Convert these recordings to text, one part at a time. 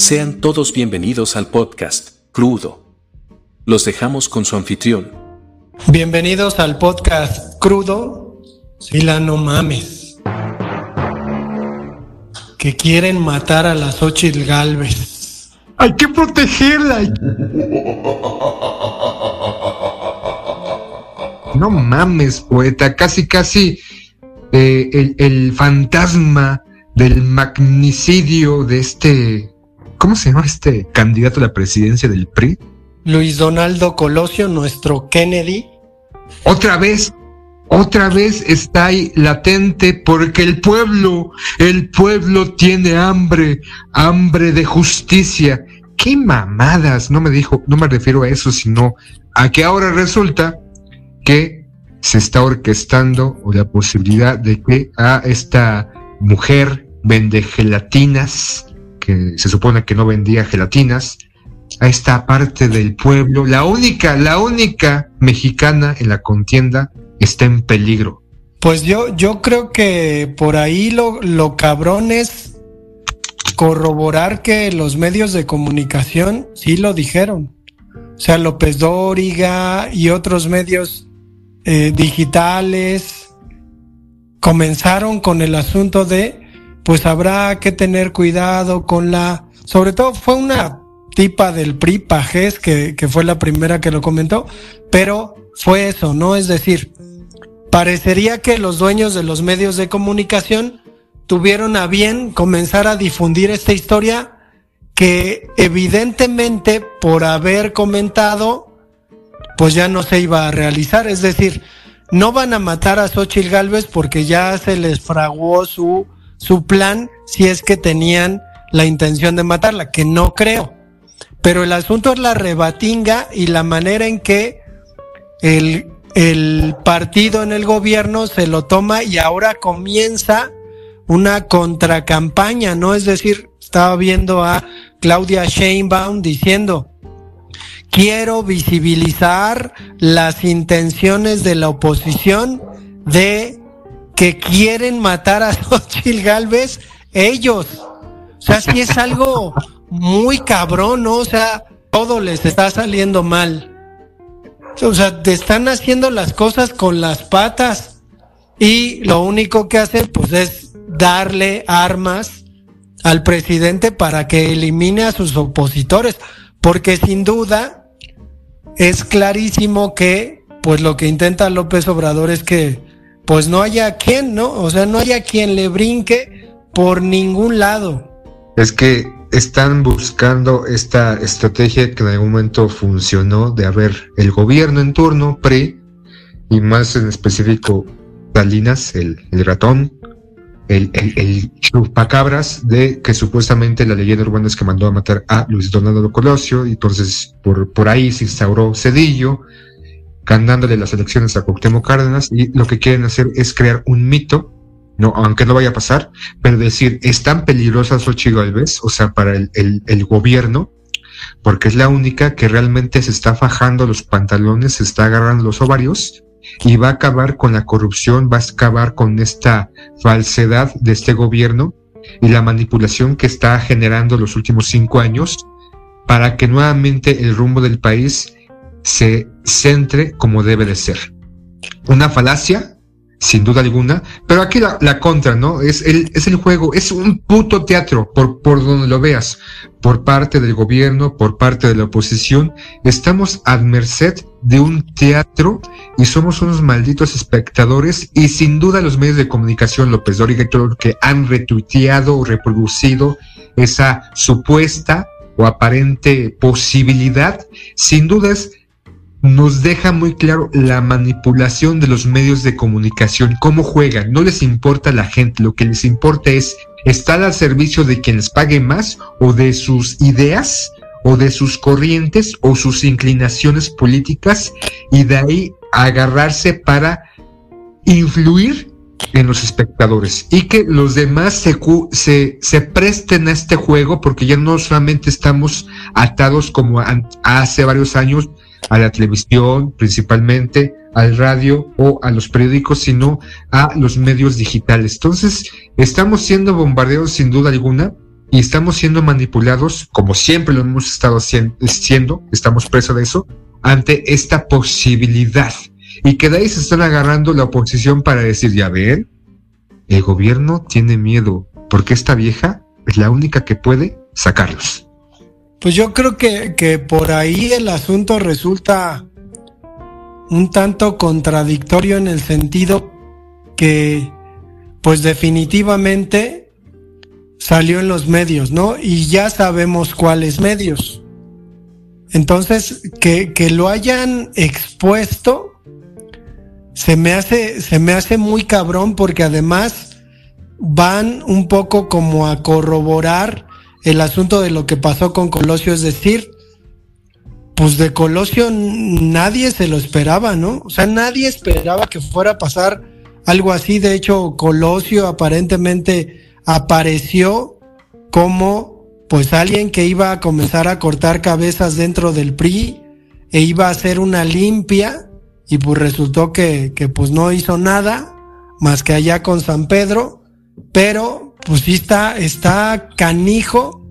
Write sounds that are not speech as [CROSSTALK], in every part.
Sean todos bienvenidos al podcast, Crudo. Los dejamos con su anfitrión. Bienvenidos al podcast Crudo. Sila, no mames. Que quieren matar a las Xochitl Galvez. Hay que protegerla. No mames, poeta. Casi, casi eh, el, el fantasma del magnicidio de este ¿Cómo se llama este candidato a la presidencia del PRI? Luis Donaldo Colosio, nuestro Kennedy. Otra vez, otra vez está ahí latente porque el pueblo, el pueblo tiene hambre, hambre de justicia. ¿Qué mamadas? No me dijo, no me refiero a eso, sino a que ahora resulta que se está orquestando o la posibilidad de que a esta mujer vende gelatinas se supone que no vendía gelatinas, a esta parte del pueblo, la única, la única mexicana en la contienda está en peligro. Pues yo, yo creo que por ahí lo, lo cabrón es corroborar que los medios de comunicación sí lo dijeron. O sea, López Dóriga y otros medios eh, digitales comenzaron con el asunto de pues habrá que tener cuidado con la, sobre todo fue una tipa del PRI, Pajés, que, que fue la primera que lo comentó, pero fue eso, ¿no? Es decir, parecería que los dueños de los medios de comunicación tuvieron a bien comenzar a difundir esta historia que evidentemente por haber comentado, pues ya no se iba a realizar. Es decir, no van a matar a Xochitl Galvez porque ya se les fraguó su su plan si es que tenían la intención de matarla, que no creo. Pero el asunto es la rebatinga y la manera en que el, el partido en el gobierno se lo toma y ahora comienza una contracampaña, ¿no? Es decir, estaba viendo a Claudia Sheinbaum diciendo, quiero visibilizar las intenciones de la oposición de que quieren matar a [LAUGHS] Xochitl Galvez, ellos. O sea, sí es algo muy cabrón, ¿no? O sea, todo les está saliendo mal. O sea, te están haciendo las cosas con las patas. Y lo único que hacen, pues, es darle armas al presidente para que elimine a sus opositores. Porque sin duda, es clarísimo que, pues, lo que intenta López Obrador es que pues no haya quien, ¿no? O sea, no haya quien le brinque por ningún lado. Es que están buscando esta estrategia que en algún momento funcionó de haber el gobierno en turno, PRI, y más en específico Salinas, el, ratón, el, el, el, chupacabras de que supuestamente la leyenda urbana es que mandó a matar a Luis Donaldo Colosio, y entonces por, por ahí se instauró Cedillo, ganándole las elecciones a Cuauhtémoc Cárdenas y lo que quieren hacer es crear un mito, no, aunque no vaya a pasar, pero decir, es tan peligrosa Xochitl Galvez, o sea, para el, el, el gobierno, porque es la única que realmente se está fajando los pantalones, se está agarrando los ovarios y va a acabar con la corrupción, va a acabar con esta falsedad de este gobierno y la manipulación que está generando los últimos cinco años para que nuevamente el rumbo del país se centre como debe de ser. Una falacia, sin duda alguna, pero aquí la, contra, ¿no? Es el, es el juego, es un puto teatro, por, por donde lo veas, por parte del gobierno, por parte de la oposición. Estamos a merced de un teatro y somos unos malditos espectadores y sin duda los medios de comunicación, López Dóriga y todo que han retuiteado o reproducido esa supuesta o aparente posibilidad, sin dudas nos deja muy claro la manipulación de los medios de comunicación, cómo juegan, no les importa la gente, lo que les importa es estar al servicio de quien les pague más o de sus ideas o de sus corrientes o sus inclinaciones políticas y de ahí agarrarse para influir en los espectadores. Y que los demás se, se, se presten a este juego porque ya no solamente estamos atados como hace varios años a la televisión principalmente, al radio o a los periódicos, sino a los medios digitales. Entonces, estamos siendo bombardeados sin duda alguna y estamos siendo manipulados, como siempre lo hemos estado siendo, estamos presos de eso, ante esta posibilidad. Y que de ahí se están agarrando la oposición para decir, ya ven, el gobierno tiene miedo, porque esta vieja es la única que puede sacarlos. Pues yo creo que, que por ahí el asunto resulta un tanto contradictorio en el sentido que, pues definitivamente salió en los medios, ¿no? Y ya sabemos cuáles medios. Entonces, que, que lo hayan expuesto, se me hace, se me hace muy cabrón porque además van un poco como a corroborar el asunto de lo que pasó con Colosio, es decir, pues de Colosio nadie se lo esperaba, ¿no? O sea, nadie esperaba que fuera a pasar algo así. De hecho, Colosio aparentemente apareció como pues alguien que iba a comenzar a cortar cabezas dentro del PRI e iba a hacer una limpia y pues resultó que, que pues no hizo nada más que allá con San Pedro, pero pues sí está, está canijo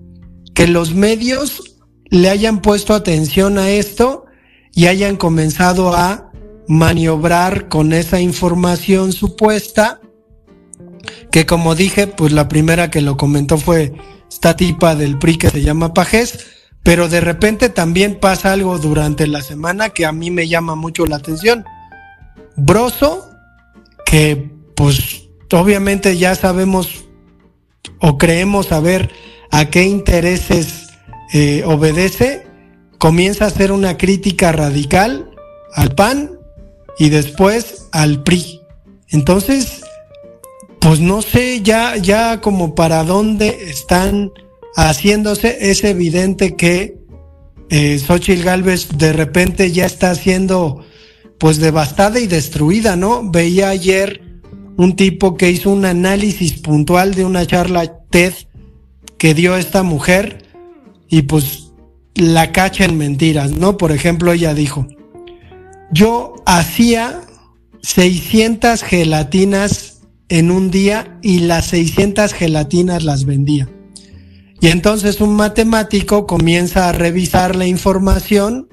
que los medios le hayan puesto atención a esto y hayan comenzado a maniobrar con esa información supuesta, que como dije, pues la primera que lo comentó fue esta tipa del PRI que se llama Pajés, pero de repente también pasa algo durante la semana que a mí me llama mucho la atención. Broso, que pues obviamente ya sabemos o creemos saber a qué intereses eh, obedece, comienza a hacer una crítica radical al PAN y después al PRI. Entonces, pues no sé ya, ya como para dónde están haciéndose, es evidente que eh, Xochitl Galvez de repente ya está siendo pues devastada y destruida, ¿no? Veía ayer un tipo que hizo un análisis puntual de una charla TED que dio esta mujer y pues la cacha en mentiras, ¿no? Por ejemplo, ella dijo, yo hacía 600 gelatinas en un día y las 600 gelatinas las vendía. Y entonces un matemático comienza a revisar la información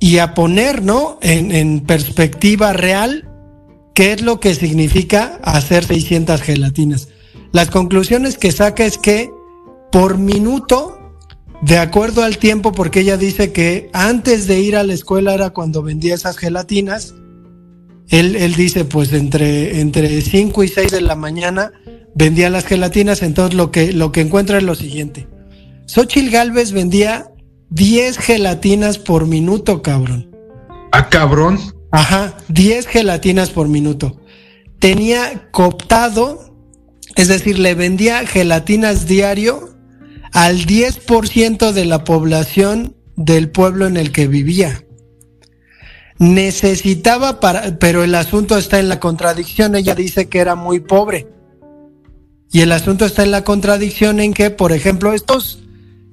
y a poner, ¿no? En, en perspectiva real, qué es lo que significa hacer 600 gelatinas. Las conclusiones que saca es que por minuto de acuerdo al tiempo, porque ella dice que antes de ir a la escuela era cuando vendía esas gelatinas. Él, él dice, pues entre, entre 5 y 6 de la mañana vendía las gelatinas. Entonces lo que, lo que encuentra es lo siguiente. Xochitl Galvez vendía 10 gelatinas por minuto, cabrón. ¿Ah, cabrón? Ajá, 10 gelatinas por minuto. Tenía cooptado, es decir, le vendía gelatinas diario al 10% de la población del pueblo en el que vivía. Necesitaba para, pero el asunto está en la contradicción, ella dice que era muy pobre. Y el asunto está en la contradicción en que, por ejemplo, estos,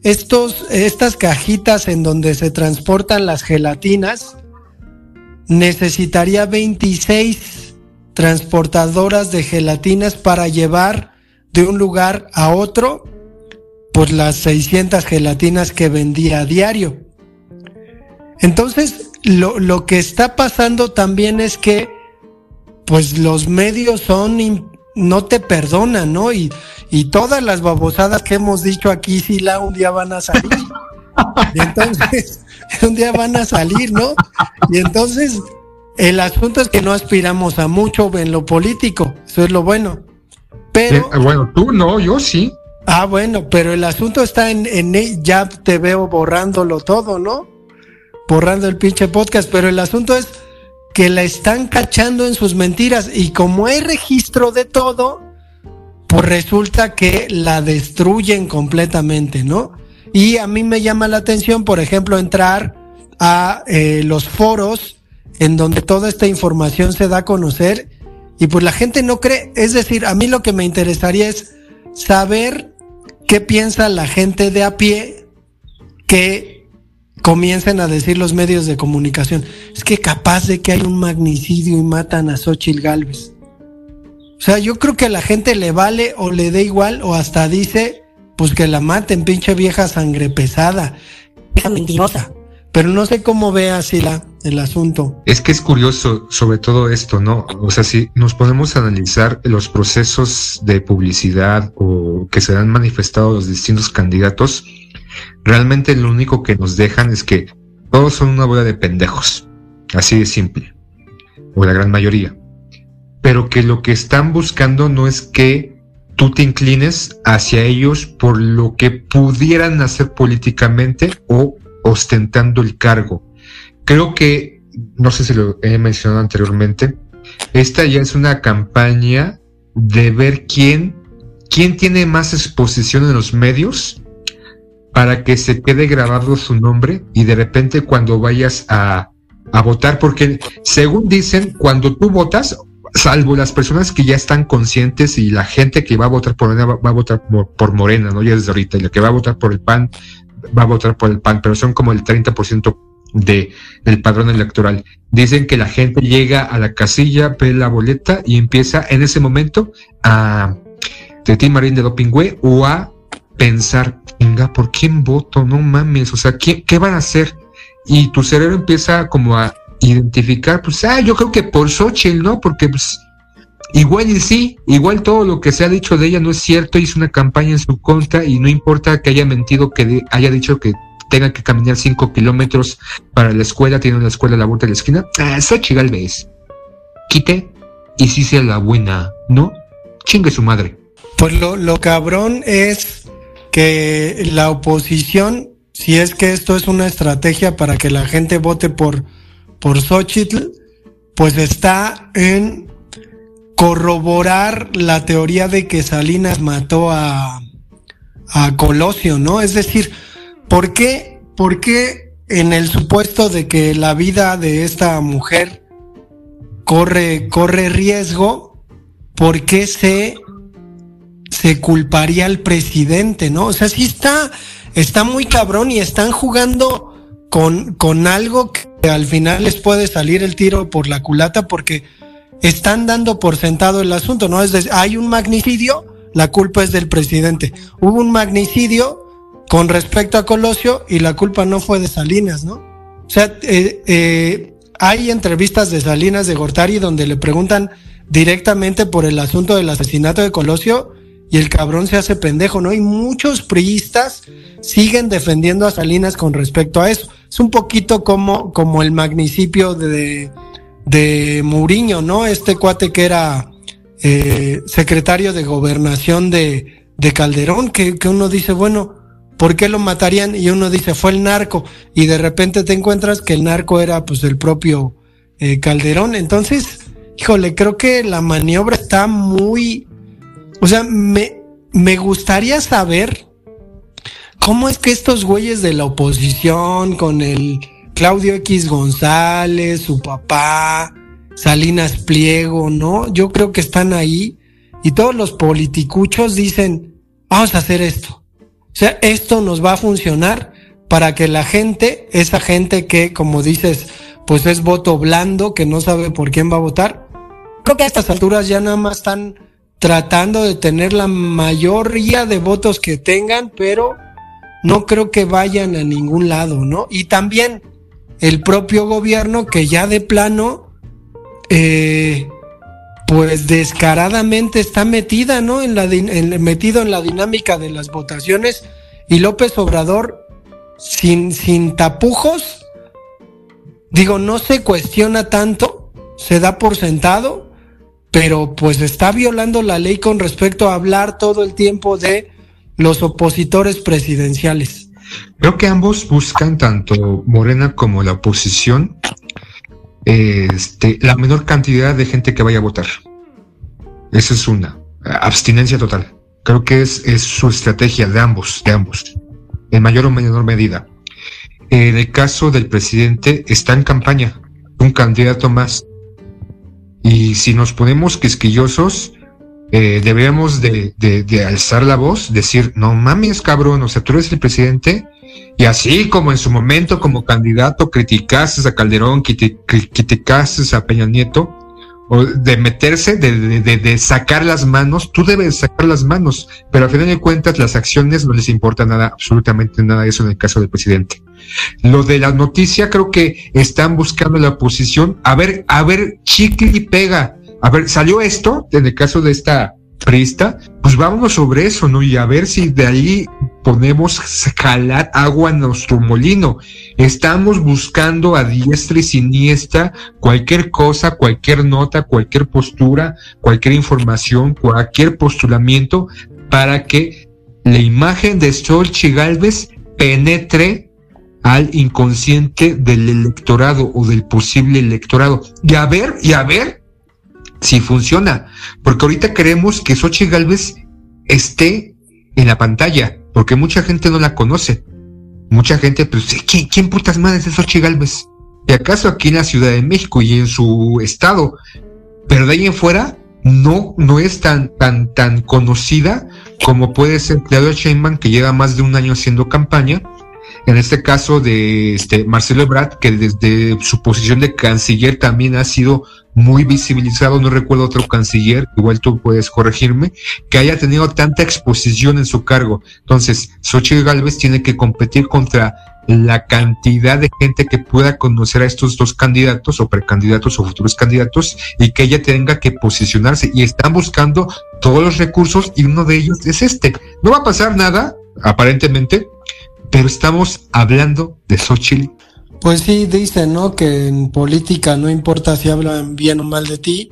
estos, estas cajitas en donde se transportan las gelatinas, necesitaría 26 transportadoras de gelatinas para llevar de un lugar a otro por las 600 gelatinas que vendía a diario. Entonces, lo, lo que está pasando también es que, pues los medios son, no te perdonan, ¿no? Y, y todas las babosadas que hemos dicho aquí, sí, la un día van a salir. [LAUGHS] Entonces, [LAUGHS] un día van a salir, ¿no? Y entonces, el asunto es que no aspiramos a mucho en lo político, eso es lo bueno. Pero. Eh, bueno, tú no, yo sí. Ah, bueno, pero el asunto está en, en, ya te veo borrándolo todo, ¿no? Borrando el pinche podcast, pero el asunto es que la están cachando en sus mentiras y como hay registro de todo, pues resulta que la destruyen completamente, ¿no? Y a mí me llama la atención, por ejemplo, entrar a eh, los foros en donde toda esta información se da a conocer y pues la gente no cree, es decir, a mí lo que me interesaría es saber qué piensa la gente de a pie que comiencen a decir los medios de comunicación. Es que capaz de que hay un magnicidio y matan a Xochitl Galvez. O sea, yo creo que a la gente le vale o le da igual o hasta dice pues que la maten, pinche vieja sangre pesada, vieja mentirosa. Pero no sé cómo ve así la, el asunto. Es que es curioso sobre todo esto, ¿no? O sea, si nos podemos analizar los procesos de publicidad o que se han manifestado los distintos candidatos, realmente lo único que nos dejan es que todos son una bola de pendejos. Así de simple. O la gran mayoría. Pero que lo que están buscando no es que tú te inclines hacia ellos por lo que pudieran hacer políticamente o ostentando el cargo. Creo que, no sé si lo he mencionado anteriormente, esta ya es una campaña de ver quién, quién tiene más exposición en los medios para que se quede grabado su nombre y de repente cuando vayas a, a votar, porque según dicen, cuando tú votas, salvo las personas que ya están conscientes y la gente que va a votar por Morena va, a votar por, Morena, ¿no? Ya desde ahorita, y la que va a votar por el PAN va a votar por el PAN, pero son como el 30% de, del padrón electoral. Dicen que la gente llega a la casilla, ve la boleta y empieza en ese momento a de Tim Marín de Dopingüe o a pensar, venga, ¿por quién voto? No mames, o sea, ¿qué, ¿qué van a hacer? Y tu cerebro empieza como a identificar, pues, ah, yo creo que por Xochitl, ¿no? Porque, pues, igual y sí, igual todo lo que se ha dicho de ella no es cierto, hizo una campaña en su contra y no importa que haya mentido, que haya dicho que tenga que caminar cinco kilómetros para la escuela, tiene una escuela a la vuelta de la esquina, ah, Xochitl quite y sí sea la buena, ¿no? Chingue su madre. Pues lo, lo cabrón es que la oposición, si es que esto es una estrategia para que la gente vote por por Xochitl, pues está en corroborar la teoría de que Salinas mató a, a Colosio, ¿no? Es decir, ¿por qué, ¿por qué en el supuesto de que la vida de esta mujer corre, corre riesgo, ¿por qué se, se culparía al presidente, no? O sea, sí está, está muy cabrón y están jugando con, con algo que al final les puede salir el tiro por la culata porque están dando por sentado el asunto, ¿no? Es hay un magnicidio, la culpa es del presidente. Hubo un magnicidio con respecto a Colosio y la culpa no fue de Salinas, ¿no? O sea, eh, eh, hay entrevistas de Salinas de Gortari donde le preguntan directamente por el asunto del asesinato de Colosio y el cabrón se hace pendejo, ¿no? Y muchos priistas siguen defendiendo a Salinas con respecto a eso. Es un poquito como, como el magnicipio de, de Muriño, ¿no? Este cuate que era eh, secretario de gobernación de, de Calderón, que, que uno dice, bueno, ¿por qué lo matarían? Y uno dice, fue el narco. Y de repente te encuentras que el narco era pues el propio eh, Calderón. Entonces, híjole, creo que la maniobra está muy o sea, me, me gustaría saber cómo es que estos güeyes de la oposición, con el Claudio X González, su papá, Salinas Pliego, ¿no? Yo creo que están ahí y todos los politicuchos dicen, vamos a hacer esto. O sea, esto nos va a funcionar para que la gente, esa gente que, como dices, pues es voto blando, que no sabe por quién va a votar, creo que a estas alturas ya nada más están tratando de tener la mayoría de votos que tengan, pero no creo que vayan a ningún lado, ¿no? Y también el propio gobierno que ya de plano, eh, pues descaradamente está metida, ¿no? En la, metido en la dinámica de las votaciones y López Obrador sin, sin tapujos, digo, no se cuestiona tanto, se da por sentado pero pues está violando la ley con respecto a hablar todo el tiempo de los opositores presidenciales. Creo que ambos buscan, tanto Morena como la oposición, este, la menor cantidad de gente que vaya a votar. Esa es una. Abstinencia total. Creo que es, es su estrategia de ambos, de ambos, en mayor o menor medida. En el caso del presidente, está en campaña, un candidato más. Y si nos ponemos quisquillosos, eh, debemos de, de, alzar la voz, decir, no mames, cabrón, o sea, tú eres el presidente, y así como en su momento como candidato criticaste a Calderón, criticaste a Peña Nieto, o de meterse, de, de, de, sacar las manos, tú debes sacar las manos, pero al final de cuentas las acciones no les importa nada, absolutamente nada de eso en el caso del presidente. Lo de la noticia creo que están buscando la posición, a ver, a ver, chicle y pega, a ver, salió esto, en el caso de esta prista, pues vámonos sobre eso, ¿no? Y a ver si de ahí podemos jalar agua en nuestro molino. Estamos buscando a diestra y siniestra cualquier cosa, cualquier nota, cualquier postura, cualquier información, cualquier postulamiento para que la imagen de Xochitl Galvez penetre al inconsciente del electorado o del posible electorado. Y a ver, y a ver si funciona. Porque ahorita queremos que Xochitl Galvez esté en la pantalla, porque mucha gente no la conoce. Mucha gente, pues, ¿quién, quién putas madres es Xochitl Galvez? Y acaso aquí en la Ciudad de México y en su estado, pero de ahí en fuera no, no es tan, tan, tan conocida como puede ser Claudia Sheinbaum, que lleva más de un año haciendo campaña, en este caso de este Marcelo Ebrard, que desde su posición de canciller también ha sido muy visibilizado, no recuerdo otro canciller, igual tú puedes corregirme, que haya tenido tanta exposición en su cargo. Entonces, Xochitl Galvez tiene que competir contra la cantidad de gente que pueda conocer a estos dos candidatos o precandidatos o futuros candidatos y que ella tenga que posicionarse y están buscando todos los recursos y uno de ellos es este. No va a pasar nada, aparentemente, pero estamos hablando de Xochitl pues sí, dicen, ¿no? Que en política no importa si hablan bien o mal de ti,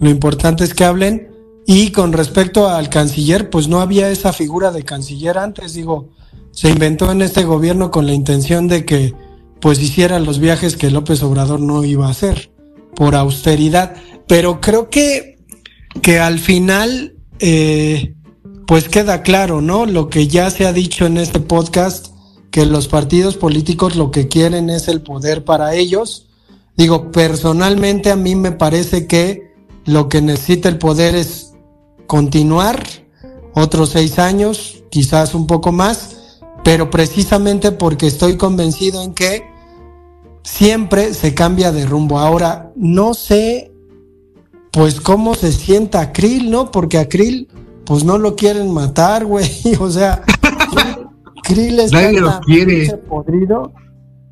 lo importante es que hablen. Y con respecto al canciller, pues no había esa figura de canciller antes, digo, se inventó en este gobierno con la intención de que pues hiciera los viajes que López Obrador no iba a hacer, por austeridad. Pero creo que, que al final, eh, pues queda claro, ¿no? Lo que ya se ha dicho en este podcast, que los partidos políticos lo que quieren es el poder para ellos. Digo, personalmente a mí me parece que lo que necesita el poder es continuar otros seis años, quizás un poco más, pero precisamente porque estoy convencido en que siempre se cambia de rumbo. Ahora, no sé, pues cómo se sienta Krill, ¿no? Porque a Krill, pues no lo quieren matar, güey. [LAUGHS] O sea, [LAUGHS] Nadie lo quiere. Podrido,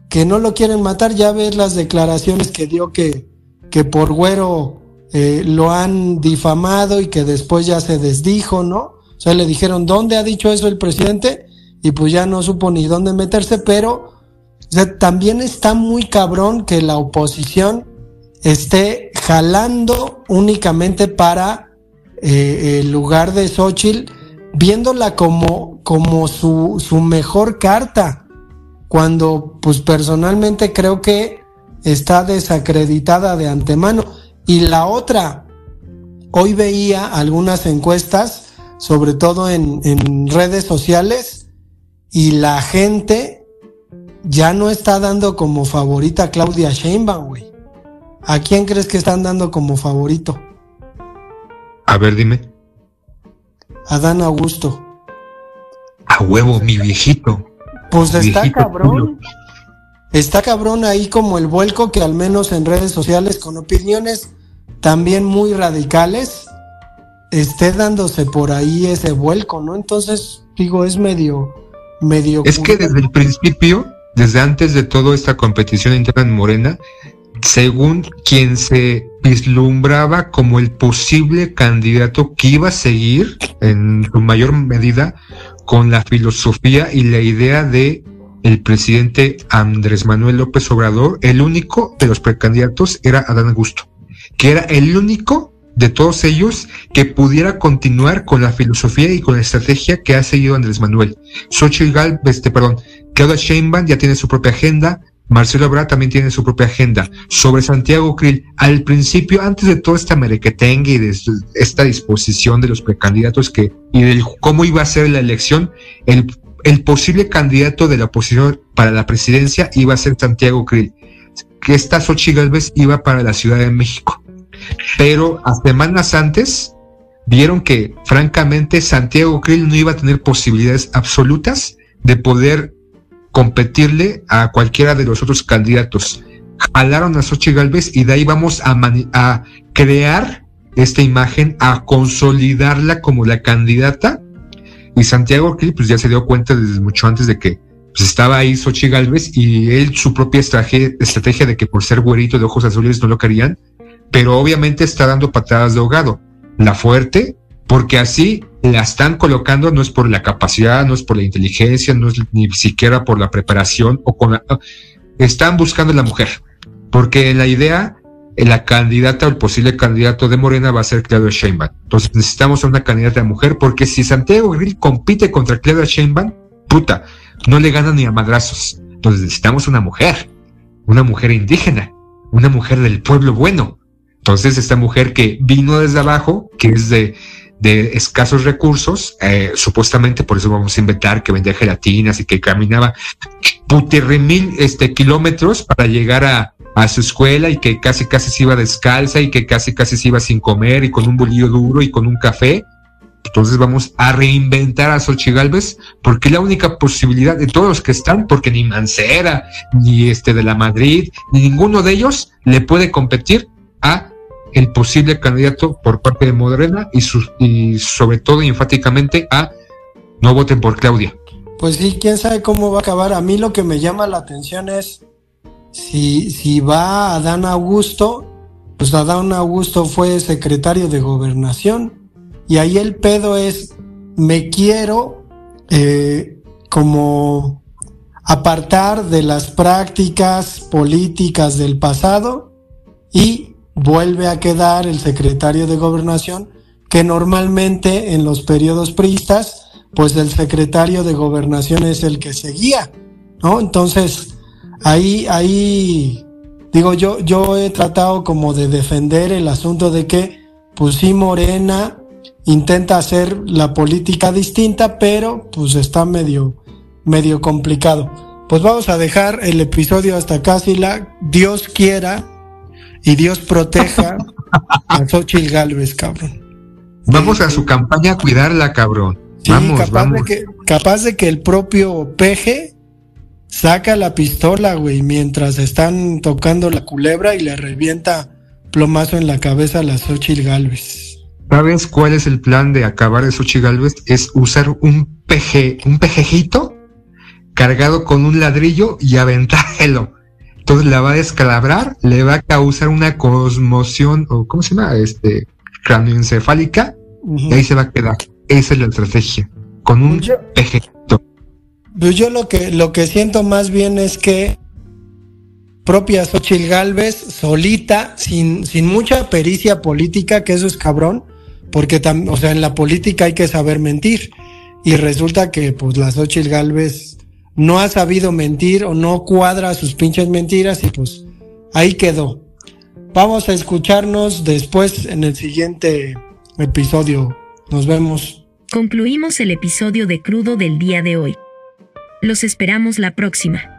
que no lo quieren matar. Ya ves las declaraciones que dio que, que por güero eh, lo han difamado y que después ya se desdijo, ¿no? O sea, le dijeron, ¿dónde ha dicho eso el presidente? Y pues ya no supo ni dónde meterse, pero también está muy cabrón que la oposición esté jalando únicamente para eh, el lugar de Xochitl viéndola como, como su, su mejor carta, cuando pues personalmente creo que está desacreditada de antemano. Y la otra, hoy veía algunas encuestas, sobre todo en, en redes sociales, y la gente ya no está dando como favorita a Claudia Sheinbaum, güey. ¿A quién crees que están dando como favorito? A ver, dime. Adán Augusto. A huevo, mi viejito. Pues está cabrón. Está cabrón ahí como el vuelco que al menos en redes sociales con opiniones también muy radicales esté dándose por ahí ese vuelco, ¿no? Entonces, digo, es medio, medio. Es que desde el principio, desde antes de toda esta competición interna en Morena, según quien se vislumbraba como el posible candidato que iba a seguir en su mayor medida con la filosofía y la idea de el presidente Andrés Manuel López Obrador, el único de los precandidatos era Adán Augusto, que era el único de todos ellos que pudiera continuar con la filosofía y con la estrategia que ha seguido Andrés Manuel. Xochitl Galvez, este, perdón, Claudia Sheinbaum ya tiene su propia agenda, Marcelo Ebrard también tiene su propia agenda. Sobre Santiago Krill, al principio, antes de toda esta merequetengue y de esta disposición de los precandidatos que, y de cómo iba a ser la elección, el, el posible candidato de la oposición para la presidencia iba a ser Santiago Krill. Que esta Xochitl Galvez iba para la Ciudad de México. Pero a semanas antes, vieron que, francamente, Santiago Krill no iba a tener posibilidades absolutas de poder competirle a cualquiera de los otros candidatos. jalaron a Xochitl Galvez y de ahí vamos a, crear esta imagen, a consolidarla como la candidata. Y Santiago Krill pues ya se dio cuenta desde mucho antes de que pues, estaba ahí Xochitl Galvez y él su propia estrategia de que por ser güerito de ojos azules no lo querían, pero obviamente está dando patadas de ahogado. La fuerte, porque así la están colocando, no es por la capacidad, no es por la inteligencia, no es ni siquiera por la preparación o con la, están buscando a la mujer, porque la idea, la candidata o el posible candidato de Morena va a ser Claudia Sheinbaum. Entonces necesitamos a una candidata mujer, porque si Santiago Grill compite contra Claudia Sheinbaum, puta, no le gana ni a madrazos. Entonces necesitamos una mujer, una mujer indígena, una mujer del pueblo bueno. Entonces esta mujer que vino desde abajo, que es de, de escasos recursos, eh, supuestamente por eso vamos a inventar que vendía gelatinas y que caminaba putirrimil este, kilómetros para llegar a, a, su escuela y que casi casi se iba descalza y que casi casi se iba sin comer y con un bolillo duro y con un café. Entonces vamos a reinventar a Xochitl Galvez porque la única posibilidad de todos los que están, porque ni Mancera, ni este de la Madrid, ni ninguno de ellos le puede competir a el posible candidato por parte de Morena y, su, y sobre todo enfáticamente a no voten por Claudia. Pues sí, quién sabe cómo va a acabar. A mí lo que me llama la atención es si, si va Adán Augusto, pues Adán Augusto fue secretario de gobernación y ahí el pedo es, me quiero eh, como apartar de las prácticas políticas del pasado y vuelve a quedar el secretario de gobernación, que normalmente en los periodos priistas, pues el secretario de gobernación es el que seguía, ¿no? Entonces, ahí, ahí, digo, yo, yo he tratado como de defender el asunto de que, pues sí, Morena intenta hacer la política distinta, pero pues está medio, medio complicado. Pues vamos a dejar el episodio hasta acá, la Dios quiera, y Dios proteja a Xochitl Galvez, cabrón. Vamos a su campaña a cuidarla, cabrón. Sí, vamos, capaz, vamos. De que, capaz de que el propio peje saca la pistola, güey, mientras están tocando la culebra y le revienta plomazo en la cabeza a la Xochitl Galvez. ¿Sabes cuál es el plan de acabar de Xochitl Galvez? Es usar un peje, un pejejito cargado con un ladrillo y aventárselo entonces la va a descalabrar, le va a causar una conmoción, o ¿cómo se llama? Este, cráneoencefálica, y ahí se va a quedar. Esa es la estrategia, con un yo, Pues yo lo que, lo que siento más bien es que propia Xochitl Galvez, solita, sin, sin mucha pericia política, que eso es cabrón, porque o sea, en la política hay que saber mentir. Y resulta que pues la Xochitl Galvez no ha sabido mentir o no cuadra sus pinches mentiras y pues ahí quedó. Vamos a escucharnos después en el siguiente episodio. Nos vemos. Concluimos el episodio de Crudo del día de hoy. Los esperamos la próxima.